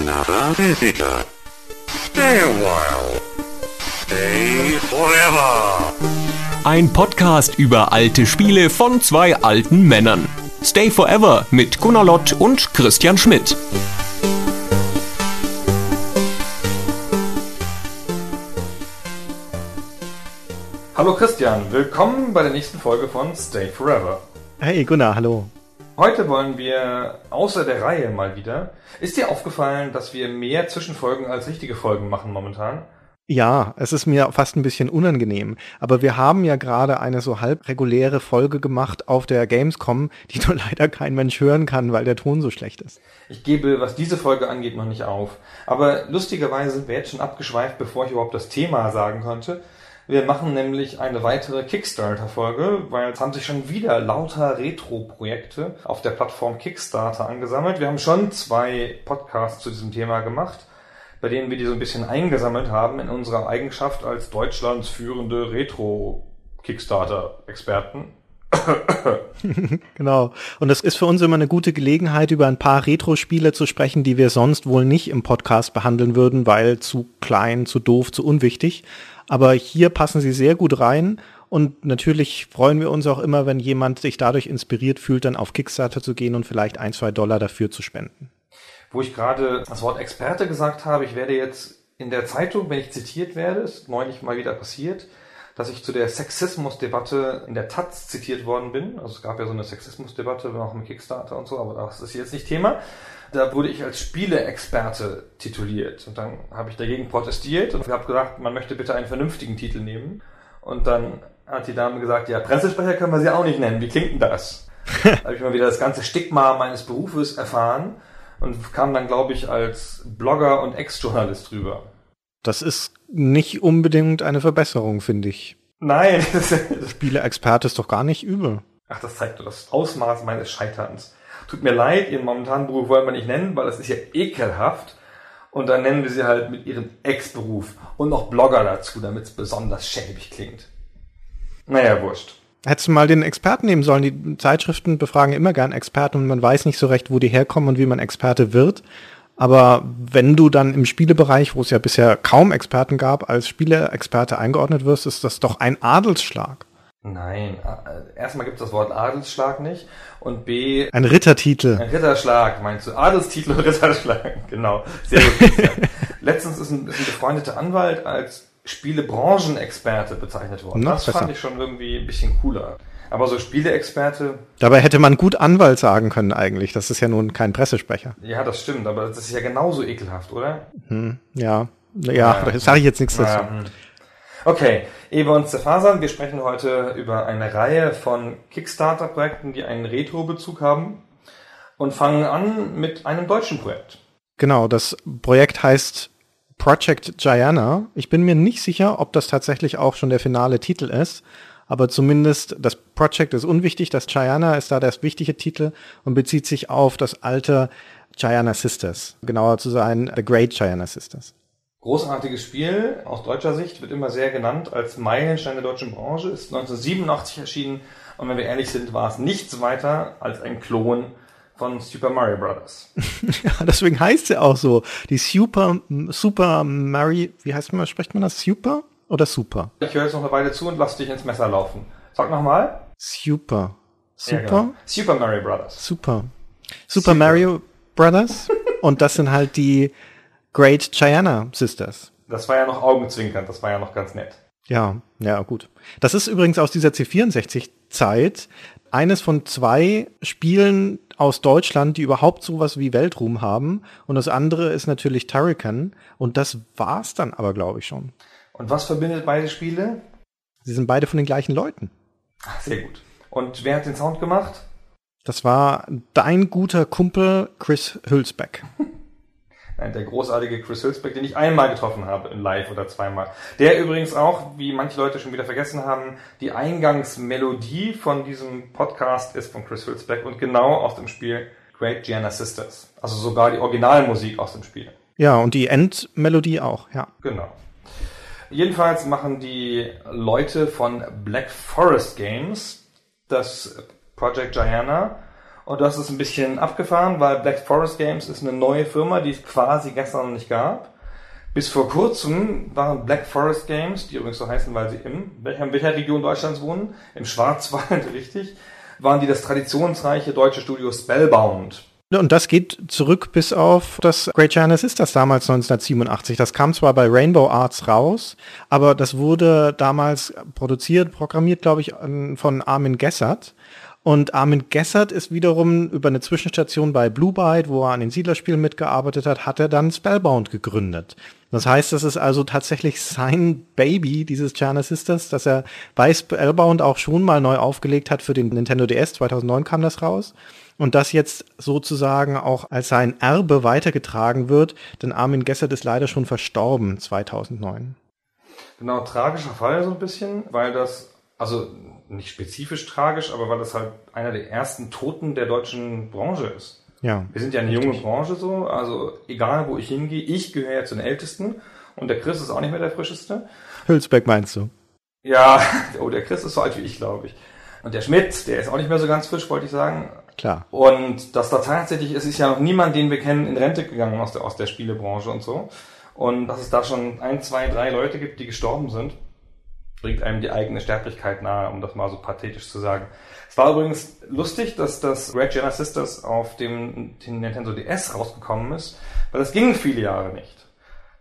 another visitor. Stay a while. Stay forever. Ein Podcast über alte Spiele von zwei alten Männern. Stay Forever mit Gunnar Lott und Christian Schmidt. Hallo Christian, willkommen bei der nächsten Folge von Stay Forever. Hey Gunnar, hallo. Heute wollen wir außer der Reihe mal wieder. Ist dir aufgefallen, dass wir mehr Zwischenfolgen als richtige Folgen machen momentan? Ja, es ist mir fast ein bisschen unangenehm. Aber wir haben ja gerade eine so halb reguläre Folge gemacht auf der Gamescom, die nur leider kein Mensch hören kann, weil der Ton so schlecht ist. Ich gebe, was diese Folge angeht, noch nicht auf. Aber lustigerweise sind wir jetzt schon abgeschweift, bevor ich überhaupt das Thema sagen konnte. Wir machen nämlich eine weitere Kickstarter-Folge, weil es haben sich schon wieder lauter Retro-Projekte auf der Plattform Kickstarter angesammelt. Wir haben schon zwei Podcasts zu diesem Thema gemacht, bei denen wir die so ein bisschen eingesammelt haben in unserer Eigenschaft als Deutschlands führende Retro-Kickstarter-Experten. genau. Und es ist für uns immer eine gute Gelegenheit, über ein paar Retro-Spiele zu sprechen, die wir sonst wohl nicht im Podcast behandeln würden, weil zu klein, zu doof, zu unwichtig. Aber hier passen sie sehr gut rein. Und natürlich freuen wir uns auch immer, wenn jemand sich dadurch inspiriert fühlt, dann auf Kickstarter zu gehen und vielleicht ein, zwei Dollar dafür zu spenden. Wo ich gerade das Wort Experte gesagt habe, ich werde jetzt in der Zeitung, wenn ich zitiert werde, ist neulich mal wieder passiert, dass ich zu der Sexismusdebatte in der Taz zitiert worden bin. Also es gab ja so eine Sexismusdebatte, auch im Kickstarter und so, aber das ist jetzt nicht Thema. Da wurde ich als Spieleexperte tituliert und dann habe ich dagegen protestiert und habe gesagt, man möchte bitte einen vernünftigen Titel nehmen. Und dann hat die Dame gesagt, ja, Pressesprecher können wir sie auch nicht nennen. Wie klingt denn das? da habe ich mal wieder das ganze Stigma meines Berufes erfahren und kam dann, glaube ich, als Blogger und Ex-Journalist drüber. Das ist nicht unbedingt eine Verbesserung, finde ich. Nein. Spieleexperte ist doch gar nicht übel. Ach, das zeigt doch das Ausmaß meines Scheiterns. Tut mir leid, Ihren momentanen Beruf wollen wir nicht nennen, weil das ist ja ekelhaft. Und dann nennen wir sie halt mit ihrem Ex-Beruf und noch Blogger dazu, damit es besonders schäbig klingt. Naja, wurscht. Hättest du mal den Experten nehmen sollen. Die Zeitschriften befragen immer gern Experten und man weiß nicht so recht, wo die herkommen und wie man Experte wird. Aber wenn du dann im Spielebereich, wo es ja bisher kaum Experten gab, als Spieleexperte eingeordnet wirst, ist das doch ein Adelsschlag. Nein, äh, erstmal gibt es das Wort Adelsschlag nicht und B. Ein Rittertitel. Ein Ritterschlag, meinst du? Adelstitel und Ritterschlag, genau. Sehr gut. Letztens ist ein, ist ein befreundeter Anwalt als Spielebranchenexperte bezeichnet worden. Noch das besser. fand ich schon irgendwie ein bisschen cooler. Aber so Spieleexperte, Dabei hätte man gut Anwalt sagen können eigentlich. Das ist ja nun kein Pressesprecher. ja, das stimmt, aber das ist ja genauso ekelhaft, oder? Hm, ja. Ja, Ja. da sage ich jetzt nichts dazu. Ja, hm. Okay, wir uns zerfasern, wir sprechen heute über eine Reihe von Kickstarter-Projekten, die einen Retro-Bezug haben und fangen an mit einem deutschen Projekt. Genau, das Projekt heißt Project Gianna. Ich bin mir nicht sicher, ob das tatsächlich auch schon der finale Titel ist, aber zumindest das Project ist unwichtig. Das Gianna ist da der wichtige Titel und bezieht sich auf das alte Gianna Sisters. Genauer zu sein, The Great Gianna Sisters. Großartiges Spiel, aus deutscher Sicht, wird immer sehr genannt als Meilenstein der deutschen Branche, ist 1987 erschienen und wenn wir ehrlich sind, war es nichts weiter als ein Klon von Super Mario Bros. Ja, deswegen heißt sie auch so. Die Super, Super Mary, wie heißt man, spricht man das? Super oder Super? Ich höre jetzt noch eine Weile zu und lass dich ins Messer laufen. Sag nochmal. Super. Ja, Super? genau. Super Mario Bros. Super. Super Mario Brothers. Und das sind halt die Great Gianna Sisters. Das war ja noch Augenzwinkern, das war ja noch ganz nett. Ja, ja, gut. Das ist übrigens aus dieser C64-Zeit eines von zwei Spielen aus Deutschland, die überhaupt sowas wie Weltruhm haben. Und das andere ist natürlich Turrican. Und das war's dann aber, glaube ich, schon. Und was verbindet beide Spiele? Sie sind beide von den gleichen Leuten. Ach, sehr gut. Und wer hat den Sound gemacht? Das war dein guter Kumpel Chris Hülsbeck. Nein, der großartige Chris Hülsbeck, den ich einmal getroffen habe, in live oder zweimal. Der übrigens auch, wie manche Leute schon wieder vergessen haben, die Eingangsmelodie von diesem Podcast ist von Chris Hülsbeck und genau aus dem Spiel Great Gianna Sisters. Also sogar die Originalmusik aus dem Spiel. Ja, und die Endmelodie auch, ja. Genau. Jedenfalls machen die Leute von Black Forest Games das Project Gianna Und das ist ein bisschen abgefahren, weil Black Forest Games ist eine neue Firma, die es quasi gestern noch nicht gab. Bis vor kurzem waren Black Forest Games, die übrigens so heißen, weil sie in welcher Region Deutschlands wohnen, im Schwarzwald, richtig, waren die das traditionsreiche deutsche Studio Spellbound. Und das geht zurück bis auf das Great Giant Sisters damals 1987. Das kam zwar bei Rainbow Arts raus, aber das wurde damals produziert, programmiert, glaube ich, von Armin Gessert. Und Armin Gessert ist wiederum über eine Zwischenstation bei Blue Byte, wo er an den Siedlerspielen mitgearbeitet hat, hat er dann Spellbound gegründet. Das heißt, das ist also tatsächlich sein Baby, dieses Giant Sisters, dass er bei Spellbound auch schon mal neu aufgelegt hat für den Nintendo DS. 2009 kam das raus und das jetzt sozusagen auch als sein Erbe weitergetragen wird, denn Armin Gessert ist leider schon verstorben 2009. Genau, tragischer Fall so ein bisschen, weil das, also nicht spezifisch tragisch, aber weil das halt einer der ersten Toten der deutschen Branche ist. Ja. Wir sind ja eine junge Branche so, also egal wo ich hingehe, ich gehöre ja zu den Ältesten und der Chris ist auch nicht mehr der frischeste. Hülsbeck meinst du? Ja, oh, der Chris ist so alt wie ich, glaube ich. Und der Schmidt, der ist auch nicht mehr so ganz frisch, wollte ich sagen. Klar. Und dass da tatsächlich, es ist ja noch niemand, den wir kennen, in Rente gegangen aus der, aus der Spielebranche und so. Und dass es da schon ein, zwei, drei Leute gibt, die gestorben sind, bringt einem die eigene Sterblichkeit nahe, um das mal so pathetisch zu sagen. Es war übrigens lustig, dass das Red Jenner Sisters auf dem, Nintendo DS rausgekommen ist, weil das ging viele Jahre nicht,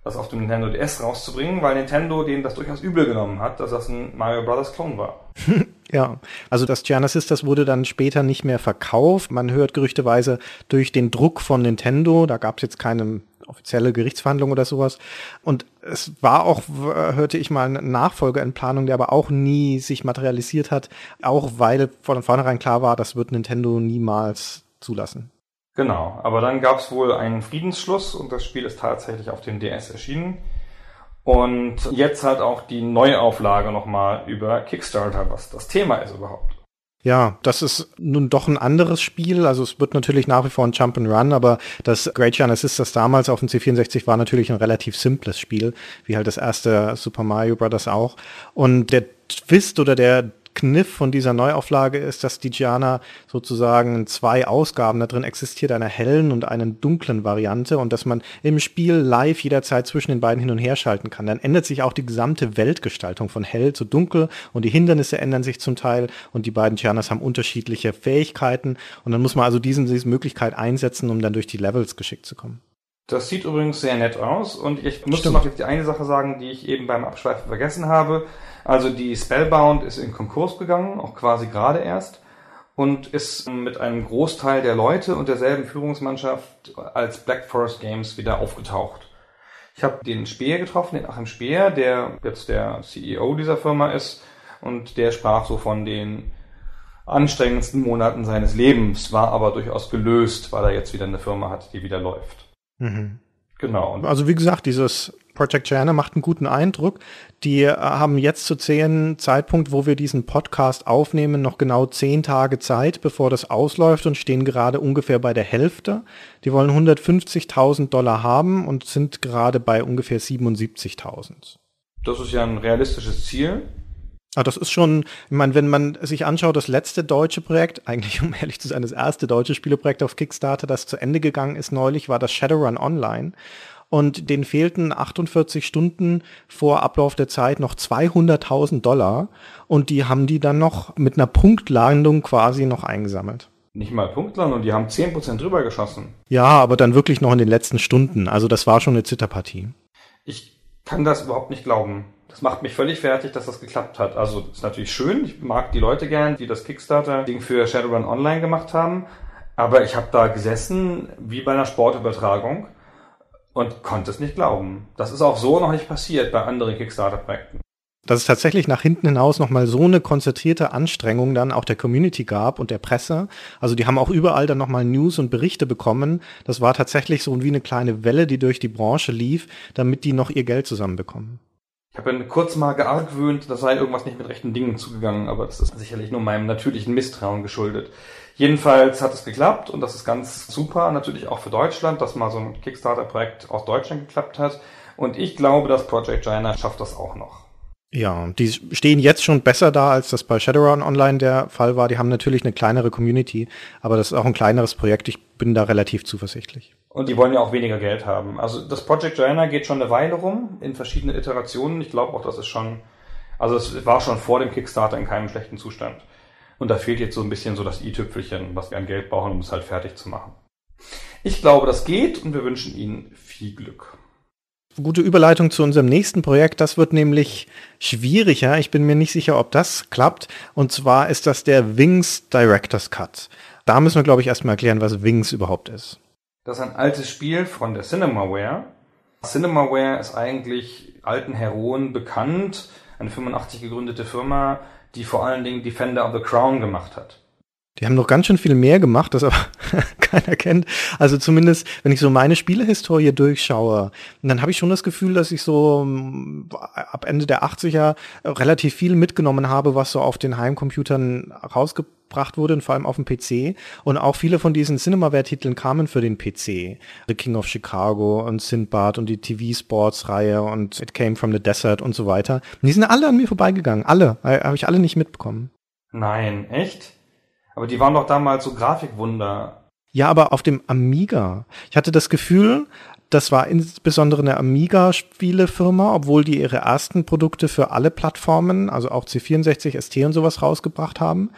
das auf dem Nintendo DS rauszubringen, weil Nintendo denen das durchaus übel genommen hat, dass das ein Mario Brothers Clone war. Ja, also das Gianna Sisters wurde dann später nicht mehr verkauft. Man hört gerüchteweise durch den Druck von Nintendo, da gab es jetzt keine offizielle Gerichtsverhandlung oder sowas. Und es war auch, hörte ich mal, ein Nachfolger in Planung, der aber auch nie sich materialisiert hat, auch weil von vornherein klar war, das wird Nintendo niemals zulassen. Genau, aber dann gab es wohl einen Friedensschluss und das Spiel ist tatsächlich auf dem DS erschienen. Und jetzt halt auch die Neuauflage nochmal über Kickstarter, was das Thema ist überhaupt. Ja, das ist nun doch ein anderes Spiel. Also es wird natürlich nach wie vor ein Jump and Run, aber das Great Giant Sisters damals auf dem C64 war natürlich ein relativ simples Spiel, wie halt das erste Super Mario Bros. auch. Und der Twist oder der Kniff von dieser Neuauflage ist, dass die Gianna sozusagen zwei Ausgaben da drin existiert, einer hellen und einer dunklen Variante und dass man im Spiel live jederzeit zwischen den beiden hin und her schalten kann. Dann ändert sich auch die gesamte Weltgestaltung von hell zu dunkel und die Hindernisse ändern sich zum Teil und die beiden Giannas haben unterschiedliche Fähigkeiten und dann muss man also diesen, diese Möglichkeit einsetzen, um dann durch die Levels geschickt zu kommen. Das sieht übrigens sehr nett aus und ich musste noch jetzt die eine Sache sagen, die ich eben beim Abschweifen vergessen habe. Also die Spellbound ist in Konkurs gegangen, auch quasi gerade erst, und ist mit einem Großteil der Leute und derselben Führungsmannschaft als Black Forest Games wieder aufgetaucht. Ich habe den Speer getroffen, den Achim Speer, der jetzt der CEO dieser Firma ist, und der sprach so von den anstrengendsten Monaten seines Lebens, war aber durchaus gelöst, weil er jetzt wieder eine Firma hat, die wieder läuft. Mhm. Genau. Also wie gesagt, dieses Project Joanna macht einen guten Eindruck. Die äh, haben jetzt zu zehn Zeitpunkt, wo wir diesen Podcast aufnehmen, noch genau zehn Tage Zeit, bevor das ausläuft und stehen gerade ungefähr bei der Hälfte. Die wollen 150.000 Dollar haben und sind gerade bei ungefähr 77.000. Das ist ja ein realistisches Ziel. Ah, das ist schon, ich meine, wenn man sich anschaut, das letzte deutsche Projekt, eigentlich um ehrlich zu sein, das erste deutsche Spieleprojekt auf Kickstarter, das zu Ende gegangen ist neulich, war das Shadowrun Online. Und denen fehlten 48 Stunden vor Ablauf der Zeit noch 200.000 Dollar. Und die haben die dann noch mit einer Punktlandung quasi noch eingesammelt. Nicht mal Punktlandung, die haben 10% drüber geschossen. Ja, aber dann wirklich noch in den letzten Stunden. Also das war schon eine Zitterpartie. Ich kann das überhaupt nicht glauben. Das macht mich völlig fertig, dass das geklappt hat. Also ist natürlich schön. Ich mag die Leute gern, die das Kickstarter-Ding für Shadowrun Online gemacht haben. Aber ich habe da gesessen wie bei einer Sportübertragung und konnte es nicht glauben. Das ist auch so noch nicht passiert bei anderen Kickstarter-Projekten. Dass es tatsächlich nach hinten hinaus nochmal so eine konzentrierte Anstrengung dann auch der Community gab und der Presse. Also die haben auch überall dann nochmal News und Berichte bekommen. Das war tatsächlich so wie eine kleine Welle, die durch die Branche lief, damit die noch ihr Geld zusammenbekommen. Ich habe kurz mal geargwöhnt, da sei irgendwas nicht mit rechten Dingen zugegangen, aber das ist sicherlich nur meinem natürlichen Misstrauen geschuldet. Jedenfalls hat es geklappt und das ist ganz super, natürlich auch für Deutschland, dass mal so ein Kickstarter-Projekt aus Deutschland geklappt hat. Und ich glaube, dass Project China schafft das auch noch. Ja, die stehen jetzt schon besser da, als das bei Shadowrun Online der Fall war. Die haben natürlich eine kleinere Community, aber das ist auch ein kleineres Projekt. Ich bin da relativ zuversichtlich. Und die wollen ja auch weniger Geld haben. Also das Project Joanna geht schon eine Weile rum, in verschiedenen Iterationen. Ich glaube auch, das ist schon, also es war schon vor dem Kickstarter in keinem schlechten Zustand. Und da fehlt jetzt so ein bisschen so das i-Tüpfelchen, was wir an Geld brauchen, um es halt fertig zu machen. Ich glaube, das geht und wir wünschen Ihnen viel Glück gute Überleitung zu unserem nächsten Projekt. Das wird nämlich schwieriger. Ich bin mir nicht sicher, ob das klappt. Und zwar ist das der Wings Director's Cut. Da müssen wir, glaube ich, erstmal erklären, was Wings überhaupt ist. Das ist ein altes Spiel von der Cinemaware. Cinemaware ist eigentlich alten Heroen bekannt. Eine 85 gegründete Firma, die vor allen Dingen Defender of the Crown gemacht hat. Die haben noch ganz schön viel mehr gemacht, das aber keiner kennt. Also zumindest, wenn ich so meine Spielehistorie durchschaue, dann habe ich schon das Gefühl, dass ich so mm, ab Ende der 80er relativ viel mitgenommen habe, was so auf den Heimcomputern rausgebracht wurde und vor allem auf dem PC. Und auch viele von diesen Cinemaware-Titeln kamen für den PC. The King of Chicago und Sinbad und die TV-Sports-Reihe und It Came from the Desert und so weiter. Und die sind alle an mir vorbeigegangen. Alle. Habe ich alle nicht mitbekommen. Nein, echt? Aber die waren doch damals so Grafikwunder. Ja, aber auf dem Amiga. Ich hatte das Gefühl, das war insbesondere eine Amiga-Spielefirma, obwohl die ihre ersten Produkte für alle Plattformen, also auch C64, ST und sowas rausgebracht haben.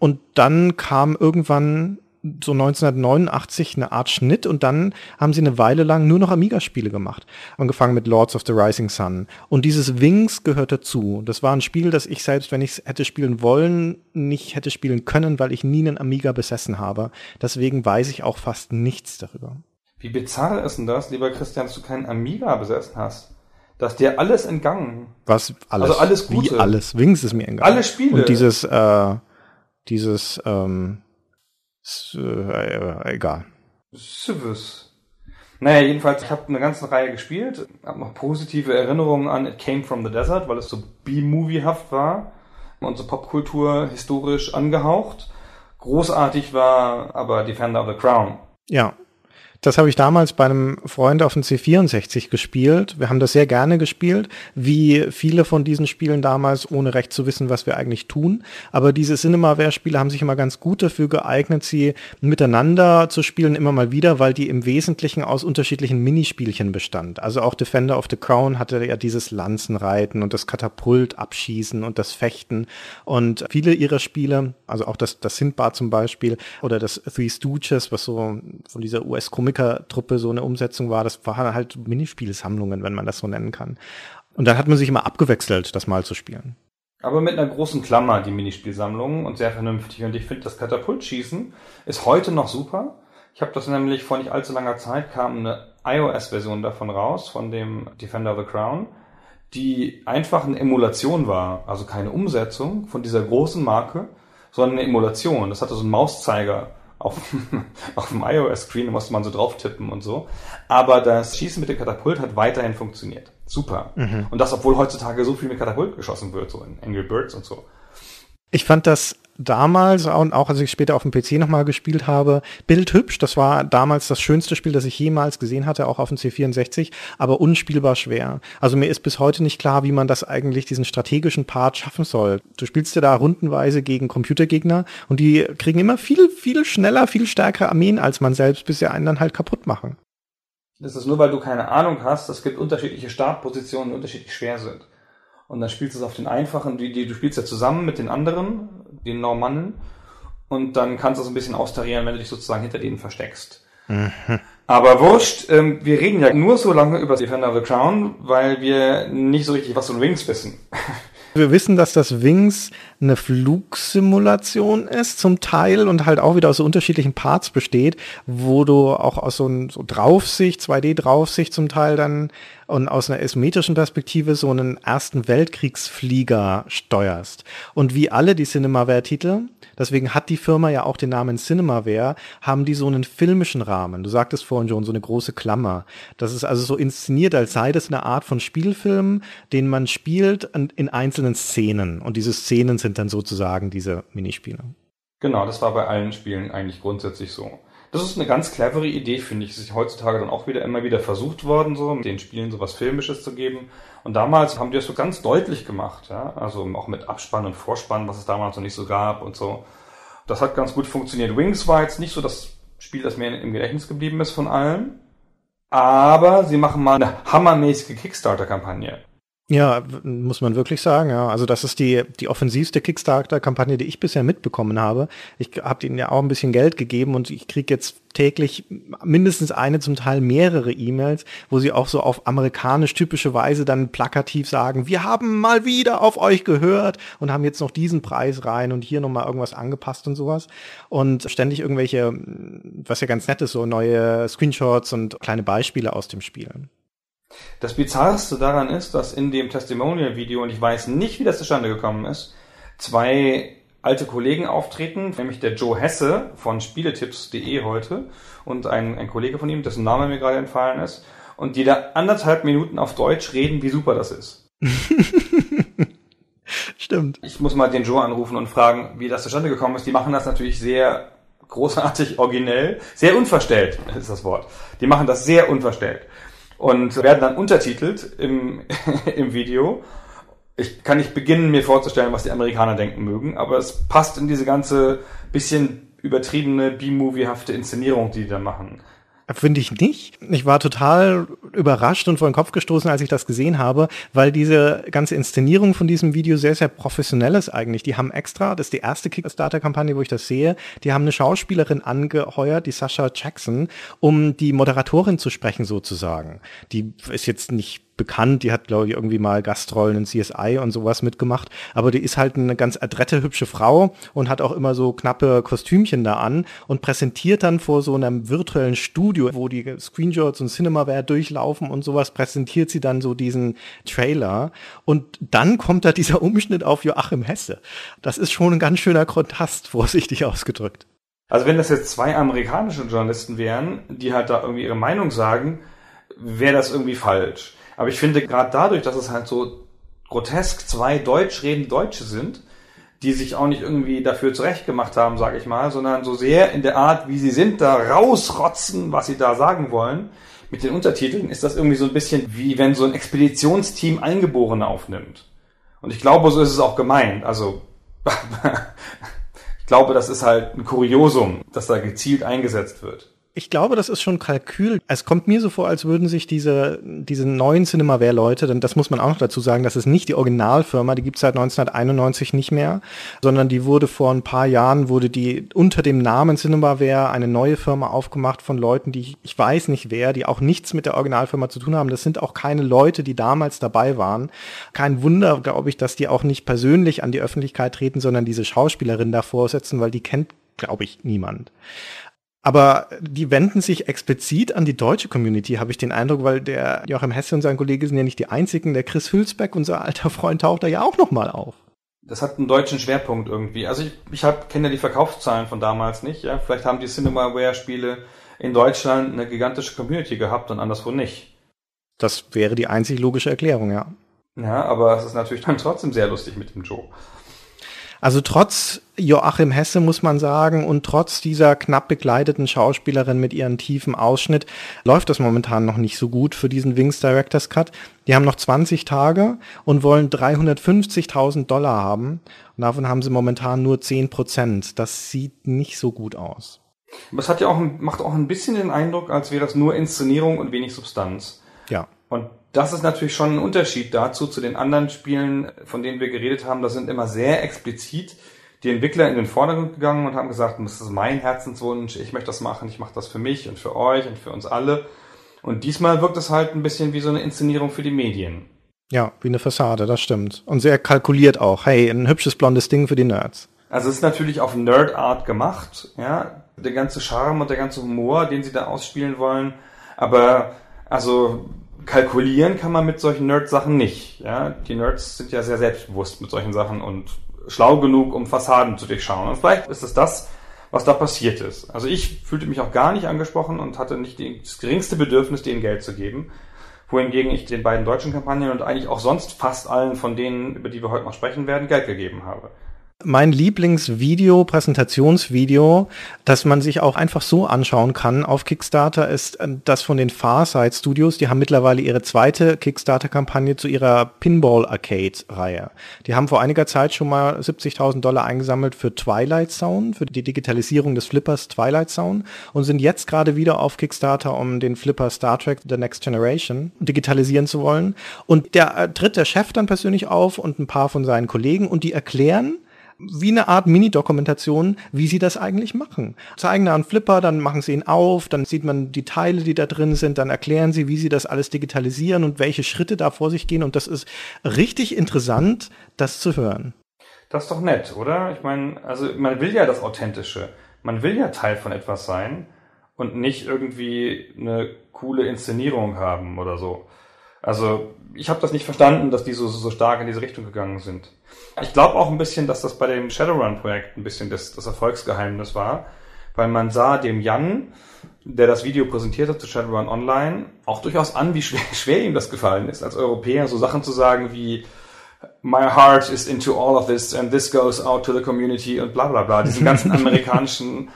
Und dann kam irgendwann so 1989 eine Art Schnitt und dann haben sie eine Weile lang nur noch Amiga-Spiele gemacht. Angefangen mit Lords of the Rising Sun. Und dieses Wings gehört dazu. Das war ein Spiel, das ich selbst, wenn ich es hätte spielen wollen, nicht hätte spielen können, weil ich nie einen Amiga besessen habe. Deswegen weiß ich auch fast nichts darüber. Wie bizarr ist denn das, lieber Christian, dass du keinen Amiga besessen hast? Dass dir alles entgangen. Was? Alles? Also alles Gute. Wie alles? Wings ist mir entgangen. Alle Spiele. Und dieses, äh, dieses, ähm, ist, äh, egal. Civis. Naja, jedenfalls, ich habe eine ganze Reihe gespielt, habe noch positive Erinnerungen an It Came from the Desert, weil es so B-Movie-haft war und so Popkultur historisch angehaucht. Großartig war aber Defender of the Crown. Ja, das habe ich damals bei einem Freund auf dem C64 gespielt. Wir haben das sehr gerne gespielt, wie viele von diesen Spielen damals, ohne recht zu wissen, was wir eigentlich tun. Aber diese Cinemaware-Spiele haben sich immer ganz gut dafür geeignet, sie miteinander zu spielen, immer mal wieder, weil die im Wesentlichen aus unterschiedlichen Minispielchen bestand. Also auch Defender of the Crown hatte ja dieses Lanzenreiten und das Katapult abschießen und das Fechten. Und viele ihrer Spiele, also auch das, das Sindbad zum Beispiel oder das Three Stooges, was so von dieser US-Komik Komikertruppe so eine Umsetzung war. Das waren halt Minispielsammlungen, wenn man das so nennen kann. Und dann hat man sich immer abgewechselt, das mal zu spielen. Aber mit einer großen Klammer, die Minispielsammlungen und sehr vernünftig. Und ich finde, das Katapultschießen ist heute noch super. Ich habe das nämlich vor nicht allzu langer Zeit kam eine iOS-Version davon raus, von dem Defender of the Crown, die einfach eine Emulation war, also keine Umsetzung von dieser großen Marke, sondern eine Emulation. Das hatte so einen Mauszeiger auf, auf dem iOS-Screen, da musste man so drauf tippen und so. Aber das Schießen mit dem Katapult hat weiterhin funktioniert. Super. Mhm. Und das, obwohl heutzutage so viel mit Katapult geschossen wird, so in Angry Birds und so. Ich fand das damals und auch als ich später auf dem PC nochmal gespielt habe, bildhübsch. Das war damals das schönste Spiel, das ich jemals gesehen hatte, auch auf dem C64, aber unspielbar schwer. Also mir ist bis heute nicht klar, wie man das eigentlich, diesen strategischen Part schaffen soll. Du spielst ja da rundenweise gegen Computergegner und die kriegen immer viel, viel schneller, viel stärkere Armeen als man selbst, bis sie einen dann halt kaputt machen. Das ist nur, weil du keine Ahnung hast. Es gibt unterschiedliche Startpositionen, die unterschiedlich schwer sind. Und dann spielst du es auf den einfachen, die, die, du spielst ja zusammen mit den anderen, den Normannen. Und dann kannst du es ein bisschen austarieren, wenn du dich sozusagen hinter denen versteckst. Mhm. Aber wurscht, ähm, wir reden ja nur so lange über Defender of the Crown, weil wir nicht so richtig was von Wings wissen. Wir wissen, dass das Wings eine Flugsimulation ist zum Teil und halt auch wieder aus so unterschiedlichen Parts besteht, wo du auch aus so, ein, so Draufsicht, 2D-Draufsicht zum Teil dann und aus einer isometrischen Perspektive so einen Ersten Weltkriegsflieger steuerst. Und wie alle die Cinemaware-Titel, deswegen hat die Firma ja auch den Namen Cinemaware, haben die so einen filmischen Rahmen. Du sagtest vorhin schon, so eine große Klammer. Das ist also so inszeniert, als sei das eine Art von Spielfilm, den man spielt in einzelnen Szenen. Und diese Szenen sind dann sozusagen diese Minispiele. Genau, das war bei allen Spielen eigentlich grundsätzlich so. Das ist eine ganz clevere Idee, finde ich. Es ist heutzutage dann auch wieder immer wieder versucht worden, so den Spielen sowas Filmisches zu geben. Und damals haben die das so ganz deutlich gemacht, ja. Also auch mit Abspann und Vorspann, was es damals noch nicht so gab und so. Das hat ganz gut funktioniert. Wings war jetzt nicht so das Spiel, das mir im Gedächtnis geblieben ist von allen. Aber sie machen mal eine hammermäßige Kickstarter-Kampagne. Ja, muss man wirklich sagen, ja. Also das ist die, die offensivste Kickstarter-Kampagne, die ich bisher mitbekommen habe. Ich habe ihnen ja auch ein bisschen Geld gegeben und ich kriege jetzt täglich mindestens eine, zum Teil mehrere E-Mails, wo sie auch so auf amerikanisch typische Weise dann plakativ sagen, wir haben mal wieder auf euch gehört und haben jetzt noch diesen Preis rein und hier nochmal irgendwas angepasst und sowas. Und ständig irgendwelche, was ja ganz nett ist, so neue Screenshots und kleine Beispiele aus dem Spiel. Das Bizarrste daran ist, dass in dem Testimonial-Video, und ich weiß nicht, wie das zustande gekommen ist, zwei alte Kollegen auftreten, nämlich der Joe Hesse von Spieletipps.de heute und ein, ein Kollege von ihm, dessen Name mir gerade entfallen ist, und die da anderthalb Minuten auf Deutsch reden, wie super das ist. Stimmt. Ich muss mal den Joe anrufen und fragen, wie das zustande gekommen ist. Die machen das natürlich sehr großartig originell, sehr unverstellt ist das Wort. Die machen das sehr unverstellt und werden dann untertitelt im, im Video. Ich kann nicht beginnen, mir vorzustellen, was die Amerikaner denken mögen, aber es passt in diese ganze bisschen übertriebene B-Movie-hafte Inszenierung, die die da machen. Finde ich nicht. Ich war total überrascht und vor den Kopf gestoßen, als ich das gesehen habe, weil diese ganze Inszenierung von diesem Video sehr, sehr professionell ist eigentlich. Die haben extra, das ist die erste Kickstarter-Kampagne, wo ich das sehe, die haben eine Schauspielerin angeheuert, die Sascha Jackson, um die Moderatorin zu sprechen sozusagen. Die ist jetzt nicht bekannt. Die hat, glaube ich, irgendwie mal Gastrollen in CSI und sowas mitgemacht. Aber die ist halt eine ganz adrette, hübsche Frau und hat auch immer so knappe Kostümchen da an und präsentiert dann vor so einem virtuellen Studio, wo die Screenshots und Cinemaware durchlaufen und sowas, präsentiert sie dann so diesen Trailer. Und dann kommt da dieser Umschnitt auf Joachim Hesse. Das ist schon ein ganz schöner Kontrast, vorsichtig ausgedrückt. Also wenn das jetzt zwei amerikanische Journalisten wären, die halt da irgendwie ihre Meinung sagen, wäre das irgendwie falsch. Aber ich finde gerade dadurch, dass es halt so grotesk zwei deutsch redende Deutsche sind, die sich auch nicht irgendwie dafür zurechtgemacht haben, sage ich mal, sondern so sehr in der Art, wie sie sind, da rausrotzen, was sie da sagen wollen. Mit den Untertiteln ist das irgendwie so ein bisschen wie wenn so ein Expeditionsteam Eingeborene aufnimmt. Und ich glaube, so ist es auch gemeint. Also ich glaube, das ist halt ein Kuriosum, dass da gezielt eingesetzt wird. Ich glaube, das ist schon Kalkül. Es kommt mir so vor, als würden sich diese, diese neuen Cinemaware-Leute, denn das muss man auch noch dazu sagen, das ist nicht die Originalfirma, die gibt es seit 1991 nicht mehr, sondern die wurde vor ein paar Jahren, wurde die unter dem Namen Cinemaware eine neue Firma aufgemacht von Leuten, die ich, weiß nicht wer, die auch nichts mit der Originalfirma zu tun haben. Das sind auch keine Leute, die damals dabei waren. Kein Wunder, glaube ich, dass die auch nicht persönlich an die Öffentlichkeit treten, sondern diese Schauspielerin davor setzen, weil die kennt, glaube ich, niemand. Aber die wenden sich explizit an die deutsche Community, habe ich den Eindruck, weil der Joachim Hesse und sein Kollege sind ja nicht die einzigen. Der Chris Hülsbeck, unser alter Freund, taucht da ja auch nochmal auf. Das hat einen deutschen Schwerpunkt irgendwie. Also ich, ich kenne ja die Verkaufszahlen von damals nicht. Ja? Vielleicht haben die Cinemaware-Spiele in Deutschland eine gigantische Community gehabt und anderswo nicht. Das wäre die einzig logische Erklärung, ja. Ja, aber es ist natürlich dann trotzdem sehr lustig mit dem Joe. Also trotz Joachim Hesse muss man sagen und trotz dieser knapp begleiteten Schauspielerin mit ihrem tiefen Ausschnitt läuft das momentan noch nicht so gut für diesen Wings Director's Cut. Die haben noch 20 Tage und wollen 350.000 Dollar haben und davon haben sie momentan nur 10 Prozent. Das sieht nicht so gut aus. Aber es hat ja auch, macht auch ein bisschen den Eindruck, als wäre das nur Inszenierung und wenig Substanz. Ja. Und das ist natürlich schon ein Unterschied dazu, zu den anderen Spielen, von denen wir geredet haben. Das sind immer sehr explizit die Entwickler in den Vordergrund gegangen und haben gesagt, das ist mein Herzenswunsch, ich möchte das machen, ich mache das für mich und für euch und für uns alle. Und diesmal wirkt es halt ein bisschen wie so eine Inszenierung für die Medien. Ja, wie eine Fassade, das stimmt. Und sehr kalkuliert auch. Hey, ein hübsches blondes Ding für die Nerds. Also es ist natürlich auf Nerd Art gemacht, ja. Der ganze Charme und der ganze Humor, den sie da ausspielen wollen. Aber, also, kalkulieren kann man mit solchen Nerd-Sachen nicht. Ja? Die Nerds sind ja sehr selbstbewusst mit solchen Sachen und schlau genug, um Fassaden zu durchschauen. Und vielleicht ist es das, was da passiert ist. Also ich fühlte mich auch gar nicht angesprochen und hatte nicht das geringste Bedürfnis, denen Geld zu geben. Wohingegen ich den beiden deutschen Kampagnen und eigentlich auch sonst fast allen von denen, über die wir heute noch sprechen werden, Geld gegeben habe. Mein Lieblingsvideo, Präsentationsvideo, das man sich auch einfach so anschauen kann auf Kickstarter, ist äh, das von den Farside Studios. Die haben mittlerweile ihre zweite Kickstarter-Kampagne zu ihrer Pinball Arcade-Reihe. Die haben vor einiger Zeit schon mal 70.000 Dollar eingesammelt für Twilight Zone, für die Digitalisierung des Flippers Twilight Zone und sind jetzt gerade wieder auf Kickstarter, um den Flipper Star Trek The Next Generation digitalisieren zu wollen. Und der äh, tritt der Chef dann persönlich auf und ein paar von seinen Kollegen und die erklären, wie eine Art Mini-Dokumentation, wie sie das eigentlich machen. Zeigen da einen Flipper, dann machen sie ihn auf, dann sieht man die Teile, die da drin sind, dann erklären sie, wie sie das alles digitalisieren und welche Schritte da vor sich gehen. Und das ist richtig interessant, das zu hören. Das ist doch nett, oder? Ich meine, also man will ja das Authentische. Man will ja Teil von etwas sein und nicht irgendwie eine coole Inszenierung haben oder so. Also ich habe das nicht verstanden, dass die so, so stark in diese Richtung gegangen sind. Ich glaube auch ein bisschen, dass das bei dem Shadowrun-Projekt ein bisschen das, das Erfolgsgeheimnis war, weil man sah dem Jan, der das Video präsentiert hat zu Shadowrun Online, auch durchaus an, wie schwer, schwer ihm das gefallen ist, als Europäer so Sachen zu sagen wie My heart is into all of this and this goes out to the community und bla bla bla. Diesen ganzen amerikanischen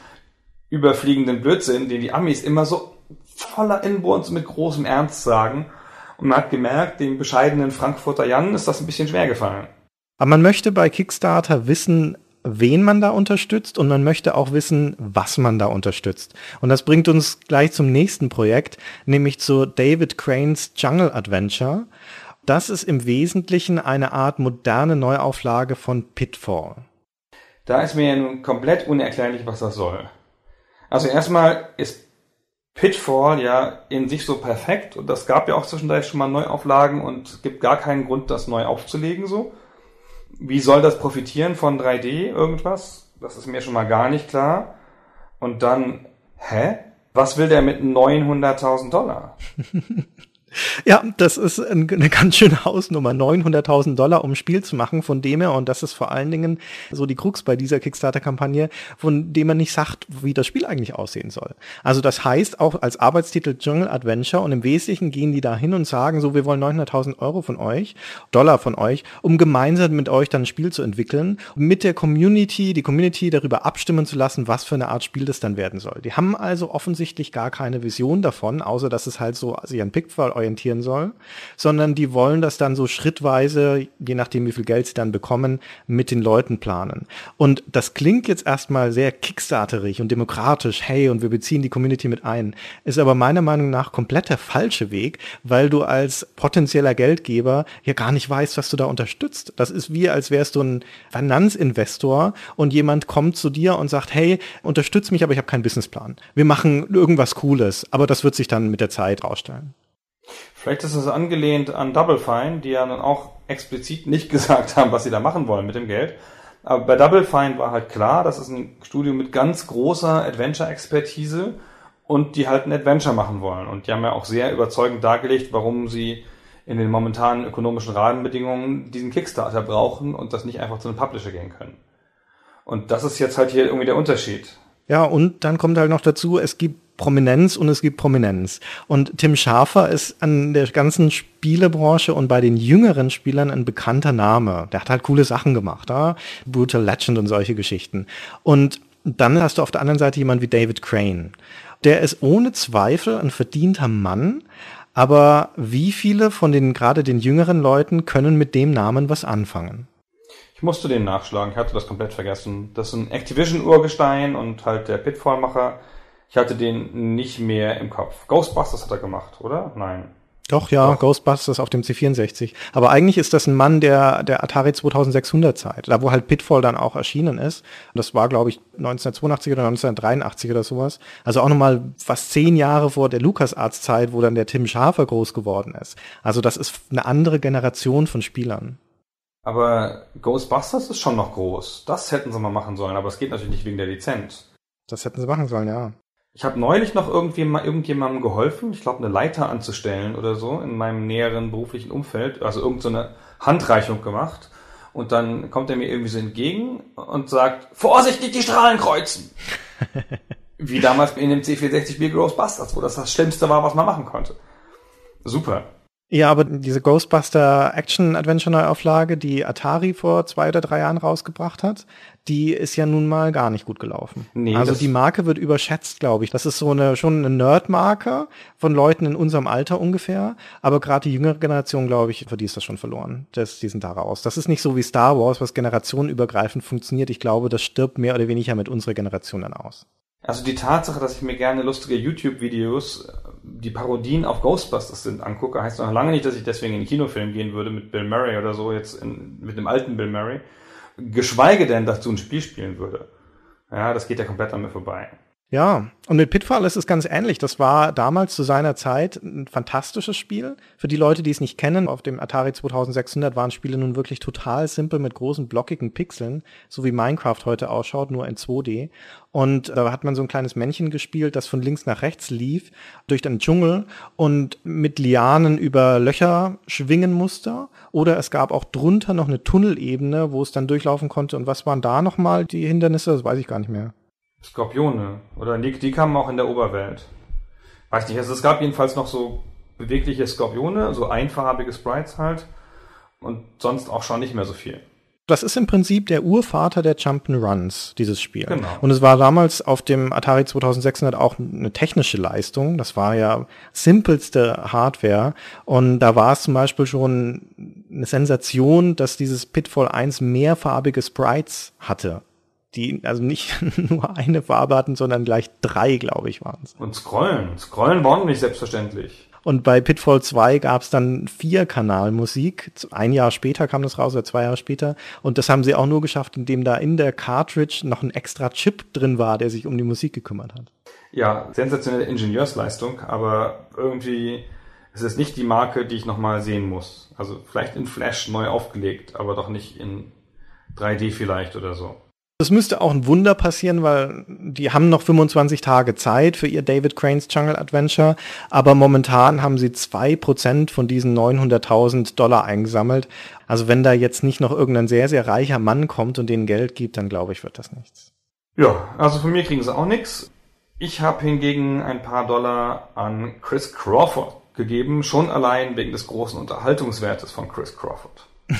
überfliegenden Blödsinn, den die Amis immer so voller Inbrunst mit großem Ernst sagen. Und man hat gemerkt, dem bescheidenen Frankfurter Jan ist das ein bisschen schwer gefallen. Aber man möchte bei Kickstarter wissen, wen man da unterstützt und man möchte auch wissen, was man da unterstützt. Und das bringt uns gleich zum nächsten Projekt, nämlich zu David Cranes Jungle Adventure. Das ist im Wesentlichen eine Art moderne Neuauflage von Pitfall. Da ist mir nun komplett unerklärlich, was das soll. Also erstmal ist Pitfall ja in sich so perfekt und das gab ja auch zwischendurch schon mal Neuauflagen und gibt gar keinen Grund, das neu aufzulegen so. Wie soll das profitieren von 3D irgendwas? Das ist mir schon mal gar nicht klar. Und dann, hä? Was will der mit 900.000 Dollar? Ja, das ist eine ganz schöne Hausnummer. 900.000 Dollar, um ein Spiel zu machen, von dem er, und das ist vor allen Dingen so die Krux bei dieser Kickstarter-Kampagne, von dem er nicht sagt, wie das Spiel eigentlich aussehen soll. Also das heißt auch als Arbeitstitel Jungle Adventure und im Wesentlichen gehen die da hin und sagen, so, wir wollen 900.000 Euro von euch, Dollar von euch, um gemeinsam mit euch dann ein Spiel zu entwickeln, mit der Community, die Community darüber abstimmen zu lassen, was für eine Art Spiel das dann werden soll. Die haben also offensichtlich gar keine Vision davon, außer dass es halt so sich an Pickfall orientieren soll, sondern die wollen das dann so schrittweise, je nachdem wie viel Geld sie dann bekommen, mit den Leuten planen. Und das klingt jetzt erstmal sehr kickstarterig und demokratisch, hey, und wir beziehen die Community mit ein, ist aber meiner Meinung nach komplett der falsche Weg, weil du als potenzieller Geldgeber ja gar nicht weißt, was du da unterstützt. Das ist wie, als wärst du ein Finanzinvestor und jemand kommt zu dir und sagt, hey, unterstütz mich, aber ich habe keinen Businessplan. Wir machen irgendwas Cooles, aber das wird sich dann mit der Zeit rausstellen. Vielleicht ist es angelehnt an Double Fine, die ja dann auch explizit nicht gesagt haben, was sie da machen wollen mit dem Geld. Aber bei Double Fine war halt klar, das ist ein Studio mit ganz großer Adventure-Expertise und die halt ein Adventure machen wollen. Und die haben ja auch sehr überzeugend dargelegt, warum sie in den momentanen ökonomischen Rahmenbedingungen diesen Kickstarter brauchen und das nicht einfach zu einem Publisher gehen können. Und das ist jetzt halt hier irgendwie der Unterschied. Ja, und dann kommt halt noch dazu, es gibt Prominenz und es gibt Prominenz. Und Tim Schafer ist an der ganzen Spielebranche und bei den jüngeren Spielern ein bekannter Name. Der hat halt coole Sachen gemacht, ja? Brutal Legend und solche Geschichten. Und dann hast du auf der anderen Seite jemand wie David Crane. Der ist ohne Zweifel ein verdienter Mann, aber wie viele von den gerade den jüngeren Leuten können mit dem Namen was anfangen? Ich musste den nachschlagen, ich hatte das komplett vergessen. Das ist ein Activision-Urgestein und halt der Pitfall-Macher ich hatte den nicht mehr im Kopf. Ghostbusters hat er gemacht, oder? Nein. Doch, ja, Doch. Ghostbusters auf dem C64. Aber eigentlich ist das ein Mann der, der Atari 2600 Zeit, da wo halt Pitfall dann auch erschienen ist. Das war, glaube ich, 1982 oder 1983 oder sowas. Also auch nochmal fast zehn Jahre vor der LucasArts Zeit, wo dann der Tim Schafer groß geworden ist. Also das ist eine andere Generation von Spielern. Aber Ghostbusters ist schon noch groß. Das hätten sie mal machen sollen, aber es geht natürlich nicht wegen der Lizenz. Das hätten sie machen sollen, ja. Ich habe neulich noch irgendwie irgendjemandem geholfen, ich glaube eine Leiter anzustellen oder so in meinem näheren beruflichen Umfeld, also irgendeine so Handreichung gemacht. Und dann kommt er mir irgendwie so entgegen und sagt, vorsichtig die Strahlen kreuzen. Wie damals in dem C64 Spiel Ghostbusters, wo das das Schlimmste war, was man machen konnte. Super. Ja, aber diese Ghostbuster Action Adventure Neuauflage, die Atari vor zwei oder drei Jahren rausgebracht hat, die ist ja nun mal gar nicht gut gelaufen. Nee, also die Marke wird überschätzt, glaube ich. Das ist so eine schon eine Nerd-Marke von Leuten in unserem Alter ungefähr. Aber gerade die jüngere Generation, glaube ich, für die ist das schon verloren. Das, die sind da raus. Das ist nicht so wie Star Wars, was generationenübergreifend funktioniert. Ich glaube, das stirbt mehr oder weniger mit unserer Generation dann aus. Also die Tatsache, dass ich mir gerne lustige YouTube-Videos, äh, die Parodien auf Ghostbusters sind, angucke, heißt noch lange nicht, dass ich deswegen in den Kinofilm gehen würde mit Bill Murray oder so, jetzt in, mit dem alten Bill Murray. Geschweige denn, dazu ein Spiel spielen würde. Ja, das geht ja komplett an mir vorbei. Ja, und mit Pitfall ist es ganz ähnlich. Das war damals zu seiner Zeit ein fantastisches Spiel. Für die Leute, die es nicht kennen, auf dem Atari 2600 waren Spiele nun wirklich total simpel mit großen blockigen Pixeln, so wie Minecraft heute ausschaut, nur in 2D. Und da hat man so ein kleines Männchen gespielt, das von links nach rechts lief, durch den Dschungel und mit Lianen über Löcher schwingen musste. Oder es gab auch drunter noch eine Tunnelebene, wo es dann durchlaufen konnte. Und was waren da nochmal die Hindernisse? Das weiß ich gar nicht mehr. Skorpione. Oder die, die kamen auch in der Oberwelt. Weiß nicht, also es gab jedenfalls noch so bewegliche Skorpione, so einfarbige Sprites halt. Und sonst auch schon nicht mehr so viel. Das ist im Prinzip der Urvater der Jump'n'Runs, dieses Spiel. Genau. Und es war damals auf dem Atari 2600 auch eine technische Leistung. Das war ja simpelste Hardware. Und da war es zum Beispiel schon eine Sensation, dass dieses Pitfall 1 mehrfarbige Sprites hatte. Die also nicht nur eine Farbe hatten, sondern gleich drei, glaube ich, waren es. Und Scrollen. Scrollen war auch nicht selbstverständlich. Und bei Pitfall 2 gab es dann vier Kanalmusik. Ein Jahr später kam das raus oder zwei Jahre später. Und das haben sie auch nur geschafft, indem da in der Cartridge noch ein extra Chip drin war, der sich um die Musik gekümmert hat. Ja, sensationelle Ingenieursleistung, aber irgendwie ist es nicht die Marke, die ich nochmal sehen muss. Also vielleicht in Flash neu aufgelegt, aber doch nicht in 3D vielleicht oder so. Es müsste auch ein Wunder passieren, weil die haben noch 25 Tage Zeit für ihr David Cranes Jungle Adventure, aber momentan haben sie zwei Prozent von diesen 900.000 Dollar eingesammelt. Also wenn da jetzt nicht noch irgendein sehr, sehr reicher Mann kommt und denen Geld gibt, dann glaube ich, wird das nichts. Ja, also von mir kriegen sie auch nichts. Ich habe hingegen ein paar Dollar an Chris Crawford gegeben, schon allein wegen des großen Unterhaltungswertes von Chris Crawford.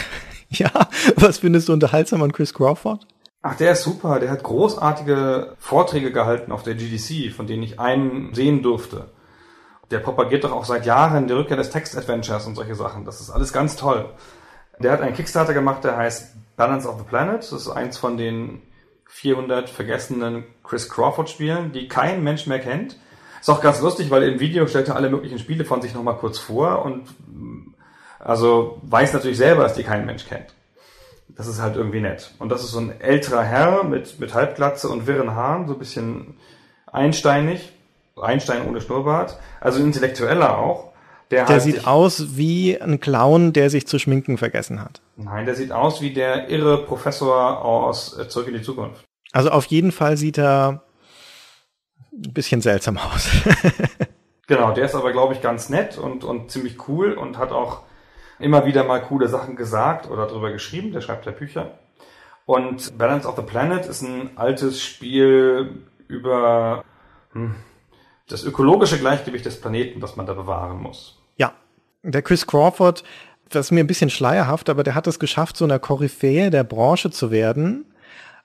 Ja, was findest du unterhaltsam an Chris Crawford? Ach, der ist super. Der hat großartige Vorträge gehalten auf der GDC, von denen ich einen sehen durfte. Der propagiert doch auch seit Jahren die Rückkehr des Text-Adventures und solche Sachen. Das ist alles ganz toll. Der hat einen Kickstarter gemacht, der heißt Balance of the Planet. Das ist eins von den 400 vergessenen Chris Crawford-Spielen, die kein Mensch mehr kennt. Ist auch ganz lustig, weil im Video stellt er alle möglichen Spiele von sich nochmal kurz vor und also weiß natürlich selber, dass die kein Mensch kennt. Das ist halt irgendwie nett. Und das ist so ein älterer Herr mit, mit Halbglatze und wirren Haaren, so ein bisschen einsteinig. Einstein ohne Schnurrbart. Also ein Intellektueller auch. Der, Der halt sieht aus wie ein Clown, der sich zu schminken vergessen hat. Nein, der sieht aus wie der irre Professor aus äh, Zurück in die Zukunft. Also auf jeden Fall sieht er ein bisschen seltsam aus. Genau, der ist aber, glaube ich, ganz nett und, und ziemlich cool und hat auch immer wieder mal coole Sachen gesagt oder drüber geschrieben. Der schreibt ja Bücher. Und Balance of the Planet ist ein altes Spiel über hm, das ökologische Gleichgewicht des Planeten, das man da bewahren muss. ja, der Chris Crawford, das ist mir ein bisschen schleierhaft, aber der hat es geschafft, so einer Koryphäe der Branche zu werden,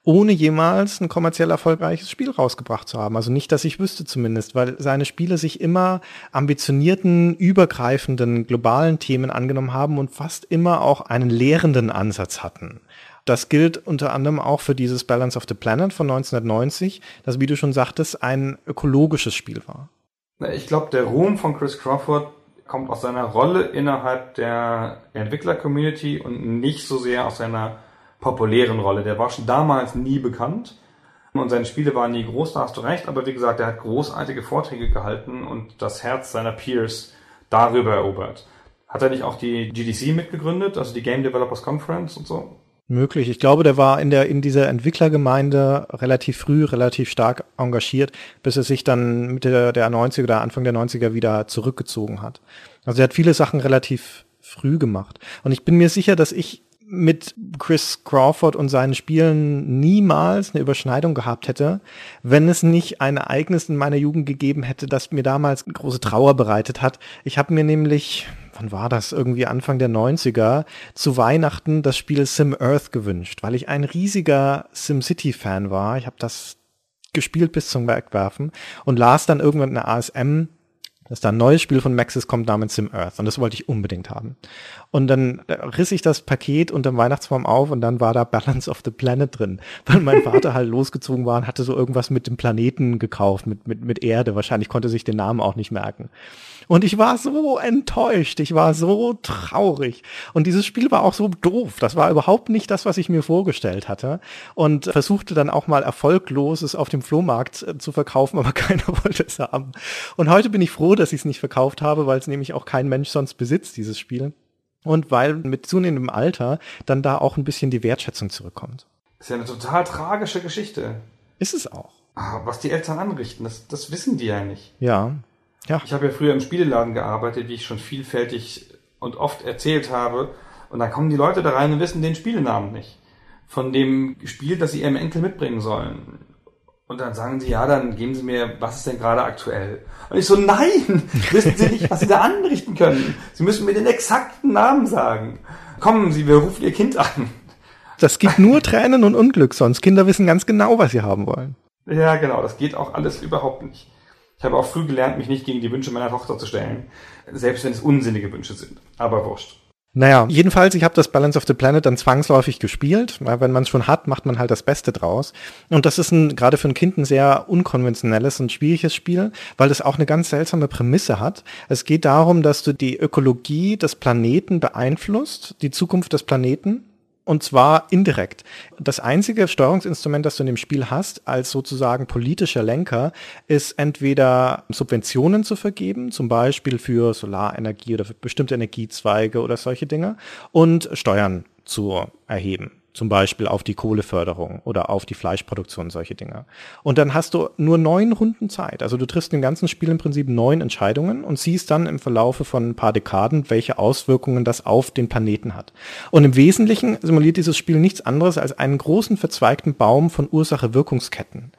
ohne jemals ein kommerziell erfolgreiches Spiel rausgebracht zu haben. Also nicht, dass ich wüsste zumindest, weil seine Spiele sich immer ambitionierten, übergreifenden, globalen Themen angenommen haben und fast immer auch einen lehrenden Ansatz hatten. Das gilt unter anderem auch für dieses Balance of the Planet von 1990, das, wie du schon sagtest, ein ökologisches Spiel war. Ich glaube, der Ruhm von Chris Crawford kommt aus seiner Rolle innerhalb der Entwickler-Community und nicht so sehr aus seiner populären Rolle. Der war schon damals nie bekannt und seine Spiele waren nie groß, da hast du recht, aber wie gesagt, er hat großartige Vorträge gehalten und das Herz seiner Peers darüber erobert. Hat er nicht auch die GDC mitgegründet, also die Game Developers Conference und so? Möglich. Ich glaube, der war in der in dieser Entwicklergemeinde relativ früh, relativ stark engagiert, bis er sich dann Mitte der 90er oder Anfang der 90er wieder zurückgezogen hat. Also er hat viele Sachen relativ früh gemacht. Und ich bin mir sicher, dass ich mit Chris Crawford und seinen Spielen niemals eine Überschneidung gehabt hätte, wenn es nicht ein Ereignis in meiner Jugend gegeben hätte, das mir damals große Trauer bereitet hat. Ich habe mir nämlich wann war das? Irgendwie Anfang der 90er, zu Weihnachten das Spiel Sim Earth gewünscht, weil ich ein riesiger SimCity-Fan war. Ich habe das gespielt bis zum Wegwerfen und las dann irgendwann eine ASM dass da ein neues Spiel von Maxis kommt namens Sim Earth und das wollte ich unbedingt haben. Und dann riss ich das Paket unter dem Weihnachtsbaum auf und dann war da Balance of the Planet drin, weil mein Vater halt losgezogen war und hatte so irgendwas mit dem Planeten gekauft, mit, mit, mit Erde. Wahrscheinlich konnte sich den Namen auch nicht merken. Und ich war so enttäuscht, ich war so traurig. Und dieses Spiel war auch so doof. Das war überhaupt nicht das, was ich mir vorgestellt hatte. Und versuchte dann auch mal erfolglos es auf dem Flohmarkt äh, zu verkaufen, aber keiner wollte es haben. Und heute bin ich froh, dass ich es nicht verkauft habe, weil es nämlich auch kein Mensch sonst besitzt, dieses Spiel. Und weil mit zunehmendem Alter dann da auch ein bisschen die Wertschätzung zurückkommt. Das ist ja eine total tragische Geschichte. Ist es auch. Ah, was die Eltern anrichten, das, das wissen die ja nicht. Ja. Ja. Ich habe ja früher im Spieleladen gearbeitet, wie ich schon vielfältig und oft erzählt habe. Und dann kommen die Leute da rein und wissen den Spielnamen nicht. Von dem Spiel, das sie ihrem Enkel mitbringen sollen. Und dann sagen sie, ja, dann geben sie mir, was ist denn gerade aktuell? Und ich so, nein, wissen Sie nicht, was Sie da anrichten können. Sie müssen mir den exakten Namen sagen. Kommen Sie, wir rufen Ihr Kind an. Das gibt nur Tränen und Unglück, sonst Kinder wissen ganz genau, was sie haben wollen. Ja, genau, das geht auch alles überhaupt nicht. Ich habe auch früh gelernt, mich nicht gegen die Wünsche meiner Tochter zu stellen, selbst wenn es unsinnige Wünsche sind. Aber wurscht. Naja, jedenfalls, ich habe das Balance of the Planet dann zwangsläufig gespielt, weil wenn man es schon hat, macht man halt das Beste draus. Und das ist ein, gerade für ein Kind ein sehr unkonventionelles und schwieriges Spiel, weil es auch eine ganz seltsame Prämisse hat. Es geht darum, dass du die Ökologie des Planeten beeinflusst, die Zukunft des Planeten und zwar indirekt. Das einzige Steuerungsinstrument, das du in dem Spiel hast, als sozusagen politischer Lenker, ist entweder Subventionen zu vergeben, zum Beispiel für Solarenergie oder für bestimmte Energiezweige oder solche Dinge, und Steuern zu erheben zum Beispiel auf die Kohleförderung oder auf die Fleischproduktion, solche Dinge. Und dann hast du nur neun Runden Zeit. Also du triffst im ganzen Spiel im Prinzip neun Entscheidungen und siehst dann im Verlaufe von ein paar Dekaden, welche Auswirkungen das auf den Planeten hat. Und im Wesentlichen simuliert dieses Spiel nichts anderes als einen großen verzweigten Baum von Ursache-Wirkungsketten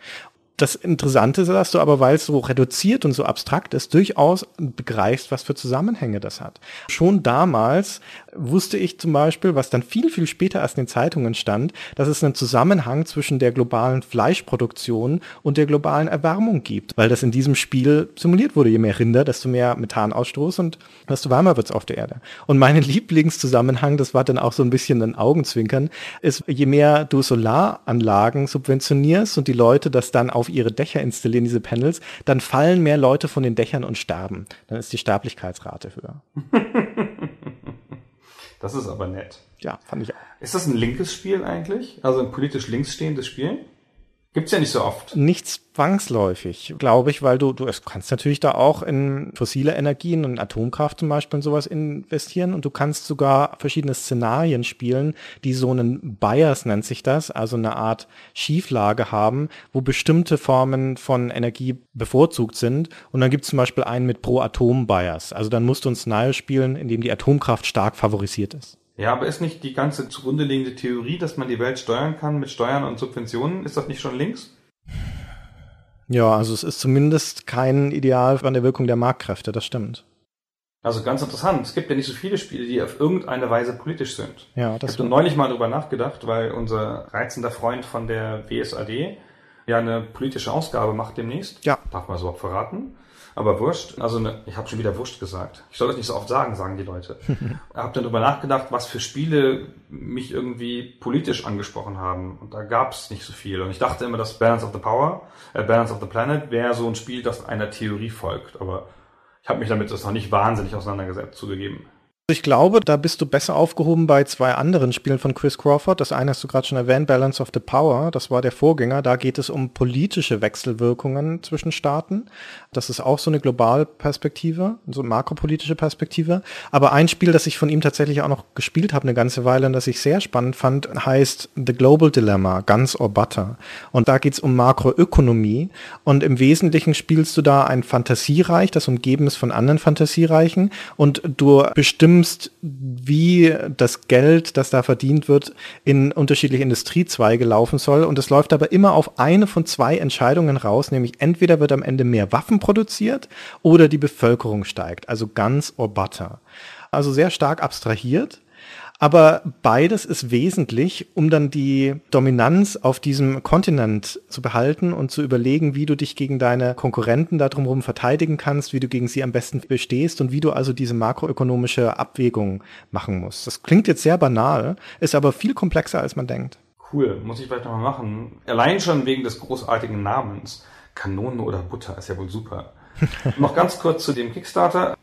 das Interessante ist, dass du aber, weil es so reduziert und so abstrakt ist, durchaus begreifst, was für Zusammenhänge das hat. Schon damals wusste ich zum Beispiel, was dann viel, viel später erst in den Zeitungen stand, dass es einen Zusammenhang zwischen der globalen Fleischproduktion und der globalen Erwärmung gibt, weil das in diesem Spiel simuliert wurde. Je mehr Rinder, desto mehr Methanausstoß und desto wärmer wird's auf der Erde. Und mein Lieblingszusammenhang, das war dann auch so ein bisschen ein Augenzwinkern, ist, je mehr du Solaranlagen subventionierst und die Leute das dann auf ihre Dächer installieren, diese Panels, dann fallen mehr Leute von den Dächern und sterben. Dann ist die Sterblichkeitsrate höher. Das ist aber nett. Ja, fand ich auch. Ist das ein linkes Spiel eigentlich? Also ein politisch links stehendes Spiel? Gibt's ja nicht so oft. Nicht zwangsläufig, glaube ich, weil du, du kannst natürlich da auch in fossile Energien und Atomkraft zum Beispiel und sowas investieren und du kannst sogar verschiedene Szenarien spielen, die so einen Bias nennt sich das, also eine Art Schieflage haben, wo bestimmte Formen von Energie bevorzugt sind und dann gibt's zum Beispiel einen mit Pro-Atom-Bias. Also dann musst du ein Szenario spielen, in dem die Atomkraft stark favorisiert ist. Ja, aber ist nicht die ganze zugrunde liegende Theorie, dass man die Welt steuern kann mit Steuern und Subventionen, ist das nicht schon links? Ja, also es ist zumindest kein Ideal von der Wirkung der Marktkräfte, das stimmt. Also ganz interessant. Es gibt ja nicht so viele Spiele, die auf irgendeine Weise politisch sind. Ja, das ich habe neulich mal drüber nachgedacht, weil unser reizender Freund von der WSAD ja eine politische Ausgabe macht demnächst. Ja. Darf man so überhaupt verraten? Aber wurscht, also ne, ich habe schon wieder wurscht gesagt. Ich soll das nicht so oft sagen, sagen die Leute. habe dann drüber nachgedacht, was für Spiele mich irgendwie politisch angesprochen haben. Und da gab es nicht so viel. Und ich dachte immer, dass Balance of the Power, äh, Balance of the Planet wäre so ein Spiel, das einer Theorie folgt. Aber ich habe mich damit das noch nicht wahnsinnig auseinandergesetzt, zugegeben. Ich glaube, da bist du besser aufgehoben bei zwei anderen Spielen von Chris Crawford. Das eine hast du gerade schon erwähnt, Balance of the Power. Das war der Vorgänger. Da geht es um politische Wechselwirkungen zwischen Staaten. Das ist auch so eine Globalperspektive, so eine makropolitische Perspektive. Aber ein Spiel, das ich von ihm tatsächlich auch noch gespielt habe eine ganze Weile und das ich sehr spannend fand, heißt The Global Dilemma, Guns or Butter. Und da geht es um Makroökonomie. Und im Wesentlichen spielst du da ein Fantasiereich, das umgeben ist von anderen Fantasiereichen. Und du bestimmst filmst, wie das Geld, das da verdient wird, in unterschiedliche Industriezweige laufen soll. Und es läuft aber immer auf eine von zwei Entscheidungen raus, nämlich entweder wird am Ende mehr Waffen produziert oder die Bevölkerung steigt. Also ganz or butter. Also sehr stark abstrahiert. Aber beides ist wesentlich, um dann die Dominanz auf diesem Kontinent zu behalten und zu überlegen, wie du dich gegen deine Konkurrenten da drumherum verteidigen kannst, wie du gegen sie am besten bestehst und wie du also diese makroökonomische Abwägung machen musst. Das klingt jetzt sehr banal, ist aber viel komplexer, als man denkt. Cool, muss ich vielleicht nochmal machen. Allein schon wegen des großartigen Namens. Kanone oder Butter ist ja wohl super. Noch ganz kurz zu dem Kickstarter.